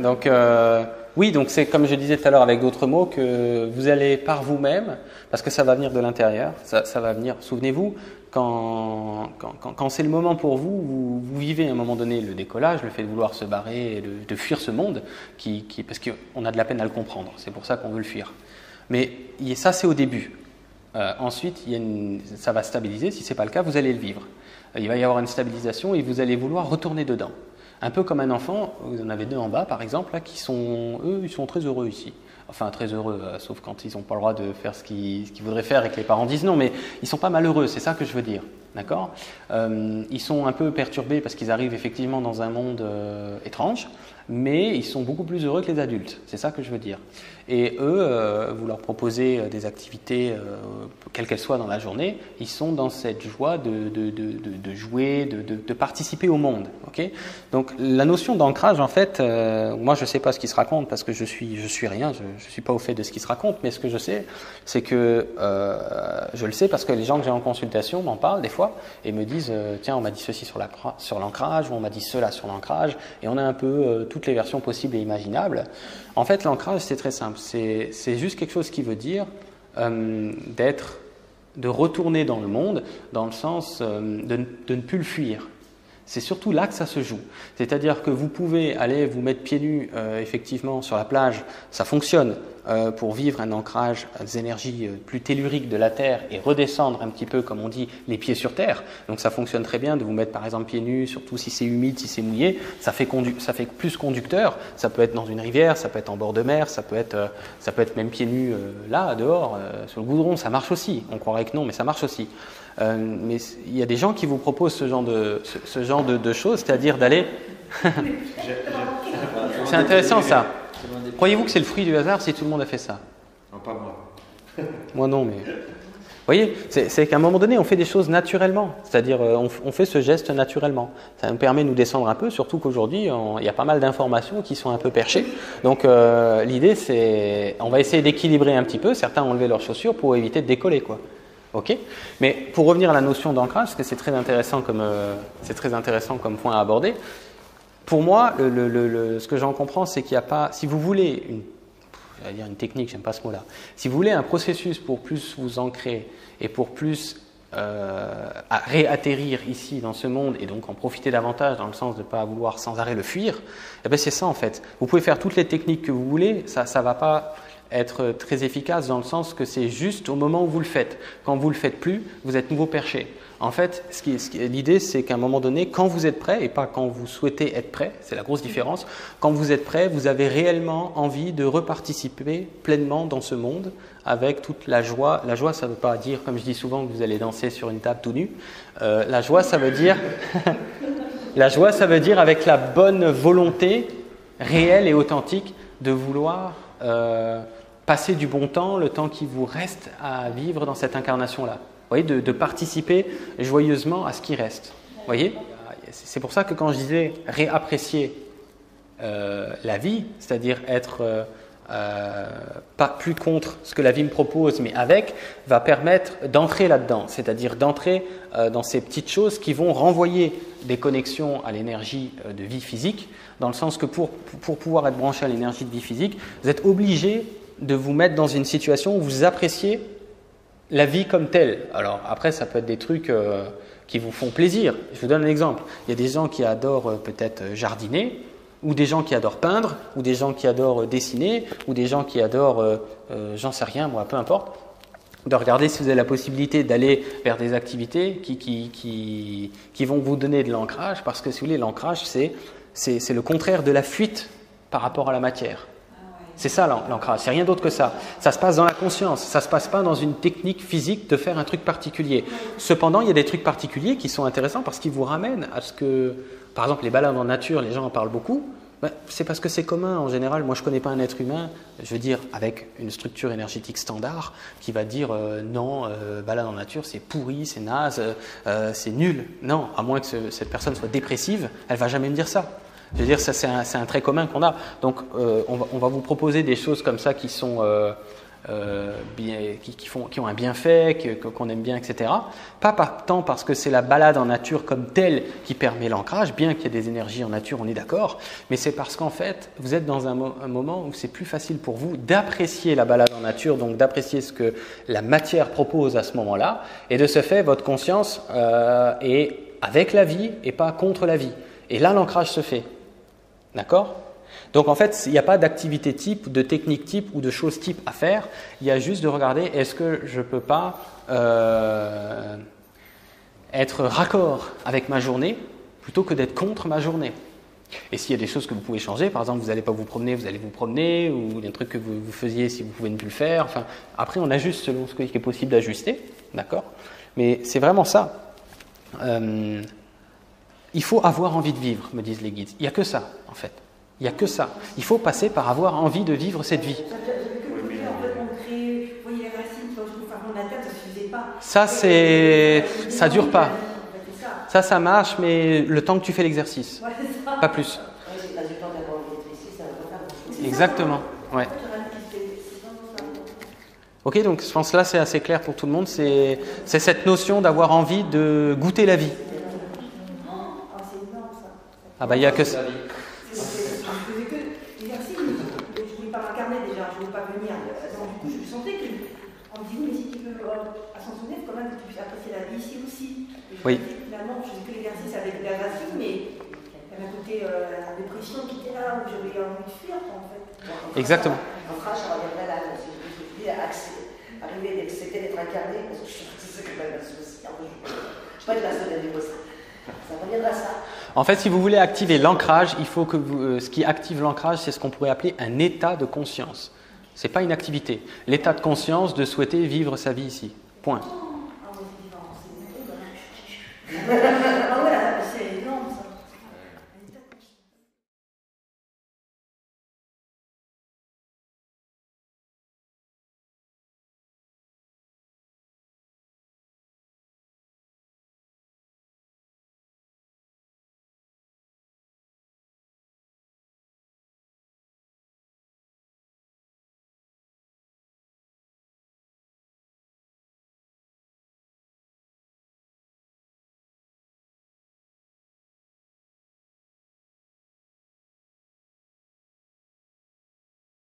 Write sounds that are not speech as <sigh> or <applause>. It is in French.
Donc, euh, oui, donc c'est comme je disais tout à l'heure avec d'autres mots que vous allez par vous-même, parce que ça va venir de l'intérieur, ça, va venir. Souvenez-vous, quand, quand, quand, c'est le moment pour vous, vous, vivez à un moment donné le décollage, le fait de vouloir se barrer, et de, fuir ce monde, qui, qui, parce qu'on a de la peine à le comprendre. C'est pour ça qu'on veut le fuir. Mais ça, c'est au début. Euh, ensuite, ça va stabiliser. Si ce n'est pas le cas, vous allez le vivre. Il va y avoir une stabilisation et vous allez vouloir retourner dedans. Un peu comme un enfant, vous en avez deux en bas par exemple, là, qui sont, eux, ils sont très heureux ici. Enfin, très heureux, euh, sauf quand ils n'ont pas le droit de faire ce qu'ils, voudraient faire et que les parents disent non, mais ils ne sont pas malheureux, c'est ça que je veux dire. D'accord euh, Ils sont un peu perturbés parce qu'ils arrivent effectivement dans un monde euh, étrange, mais ils sont beaucoup plus heureux que les adultes. C'est ça que je veux dire. Et eux, euh, vous leur proposez des activités, quelles qu'elles soient dans la journée, ils sont dans cette joie de, jouer, de, participer au monde. Donc la notion d'ancrage, en fait, moi je ne sais pas ce qui se raconte parce que je suis, je suis rien, je ne suis pas au fait de ce qui se raconte, mais ce que je sais, c'est que je le sais parce que les gens que j'ai en consultation m'en parlent des fois et me disent tiens, on m'a dit ceci sur l'ancrage, ou on m'a dit cela sur l'ancrage, et on a un peu toutes les versions possibles et imaginables. En fait, l'ancrage, c'est très simple. C'est juste quelque chose qui veut dire euh, d'être, de retourner dans le monde, dans le sens euh, de, ne plus le fuir. C'est surtout là que ça se joue. C'est-à-dire que vous pouvez aller vous mettre pieds nus euh, effectivement sur la plage, ça fonctionne euh, pour vivre un ancrage des énergies euh, plus telluriques de la Terre et redescendre un petit peu, comme on dit, les pieds sur Terre. Donc ça fonctionne très bien de vous mettre par exemple pieds nus, surtout si c'est humide, si c'est mouillé, ça fait, plus conducteur. Ça peut être dans une rivière, ça peut être en bord de mer, ça peut être, ça peut être même pieds nus là, dehors, sur le goudron, ça marche aussi. On croirait que non, mais ça marche aussi. Euh, mais il y a des gens qui vous proposent ce genre de, ce, ce genre de, de choses, c'est-à-dire d'aller. <laughs> c'est intéressant ça. Croyez-vous que c'est le fruit du hasard si tout le monde a fait ça? Non, pas moi. <laughs> moi non, mais. Vous voyez, c'est qu'à un moment donné, on fait des choses naturellement. C'est-à-dire, on, on, fait ce geste naturellement. Ça nous permet de nous descendre un peu, surtout qu'aujourd'hui, il y a pas mal d'informations qui sont un peu perchées. Donc, euh, l'idée, c'est. On va essayer d'équilibrer un petit peu. Certains ont levé leurs chaussures pour éviter de décoller, quoi. Ok Mais pour revenir à la notion d'ancrage, parce que c'est très intéressant comme euh, c'est très intéressant comme point à aborder. Pour moi, ce que j'en comprends, c'est qu'il n'y a pas. Si vous voulez une, dire une technique, j'aime pas ce mot-là. Si vous voulez un processus pour plus vous ancrer et pour plus euh, réatterrir ici dans ce monde et donc en profiter davantage dans le sens de ne pas vouloir sans arrêt le fuir, eh ben c'est ça en fait. Vous pouvez faire toutes les techniques que vous voulez, ça ne va pas être très efficace dans le sens que c'est juste au moment où vous le faites. Quand vous le faites plus, vous êtes nouveau perché. En fait, l'idée, c'est qu'à un moment donné, quand vous êtes prêt, et pas quand vous souhaitez être prêt, c'est la grosse différence, quand vous êtes prêt, vous avez réellement envie de reparticiper pleinement dans ce monde avec toute la joie. La joie, ça ne veut pas dire, comme je dis souvent, que vous allez danser sur une table tout nu. Euh, la joie, ça veut dire... <laughs> la joie, ça veut dire avec la bonne volonté réelle et authentique de vouloir... Euh, passer du bon temps, le temps qui vous reste à vivre dans cette incarnation-là. Vous voyez, de, participer joyeusement à ce qui reste. Vous voyez C'est pour ça que quand je disais réapprécier euh, la vie, c'est-à-dire être euh, euh, pas plus contre ce que la vie me propose, mais avec, va permettre d'entrer là-dedans, c'est-à-dire d'entrer dans ces petites choses qui vont renvoyer des connexions à l'énergie de vie physique, dans le sens que pour, pour pouvoir être branché à l'énergie de vie physique, vous êtes obligé de vous mettre dans une situation où vous appréciez la vie comme telle. Alors après, ça peut être des trucs euh, qui vous font plaisir. Je vous donne un exemple. Il y a des gens qui adorent euh, peut-être jardiner, ou des gens qui adorent peindre, ou des gens qui adorent dessiner, ou des gens qui adorent, euh, euh, j'en sais rien, moi, peu importe, de regarder si vous avez la possibilité d'aller vers des activités qui, qui, qui, qui, vont vous donner de l'ancrage, parce que si vous voulez, l'ancrage, c'est le contraire de la fuite par rapport à la matière. C'est ça l'ancrage, c'est rien d'autre que ça. Ça se passe dans la conscience, ça ne se passe pas dans une technique physique de faire un truc particulier. Cependant, il y a des trucs particuliers qui sont intéressants parce qu'ils vous ramènent à ce que, par exemple, les balades en nature, les gens en parlent beaucoup. Ben, c'est parce que c'est commun en général. Moi, je ne connais pas un être humain, je veux dire, avec une structure énergétique standard, qui va dire euh, non, euh, balade en nature, c'est pourri, c'est naze, euh, c'est nul. Non, à moins que ce, cette personne soit dépressive, elle va jamais me dire ça. Je veux dire, ça c'est un, trait commun qu'on a. Donc, euh, on, va, vous proposer des choses comme ça qui sont, euh, euh, qui, font, qui, ont un bienfait, qu'on aime bien, etc. Pas tant parce que c'est la balade en nature comme telle qui permet l'ancrage, bien qu'il y ait des énergies en nature, on est d'accord, mais c'est parce qu'en fait, vous êtes dans un, moment où c'est plus facile pour vous d'apprécier la balade en nature, donc d'apprécier ce que la matière propose à ce moment-là, et de ce fait, votre conscience est avec la vie et pas contre la vie. Et là, l'ancrage se fait. D'accord? Donc en fait, il n'y a pas d'activité type, de technique type ou de chose type à faire. Il y a juste de regarder est-ce que je ne peux pas euh, être raccord avec ma journée plutôt que d'être contre ma journée? Et s'il y a des choses que vous pouvez changer, par exemple, vous n'allez pas vous promener, vous allez vous promener, ou il y a un truc que vous, faisiez si vous pouvez ne plus le faire. Enfin, après, on ajuste selon ce qui est possible d'ajuster, d'accord? Mais c'est vraiment ça. Euh, il faut avoir envie de vivre, me disent les guides. Il n'y a que ça, en fait. Il n'y a que ça. Il faut passer par avoir envie de vivre cette vie. Ça, c'est, ça dure pas. Ça, ça marche, mais le temps que tu fais l'exercice, pas plus. Exactement. Ouais. Ok, donc je pense là c'est assez clair pour tout le monde. C'est cette notion d'avoir envie de goûter la vie. Ah bah il n'y a que ça. Oui. Finalement, je faisais que l'exercice avec la racine, mais il y avait la dépression qui était là, où j'avais envie de fuir, en fait. Exactement. En France, ça reviendrait là, je me dis, arriver d'accepter d'être incarné, parce que je suis c'est quand même un souci. Je ne suis pas de la seule à vivre ça. Ça reviendra à ça. En fait, si vous voulez activer l'ancrage, il faut que vous, euh, ce qui active l'ancrage, c'est ce qu'on pourrait appeler un état de conscience. Ce n'est pas une activité. L'état de conscience de souhaiter vivre sa vie ici. Point. <laughs>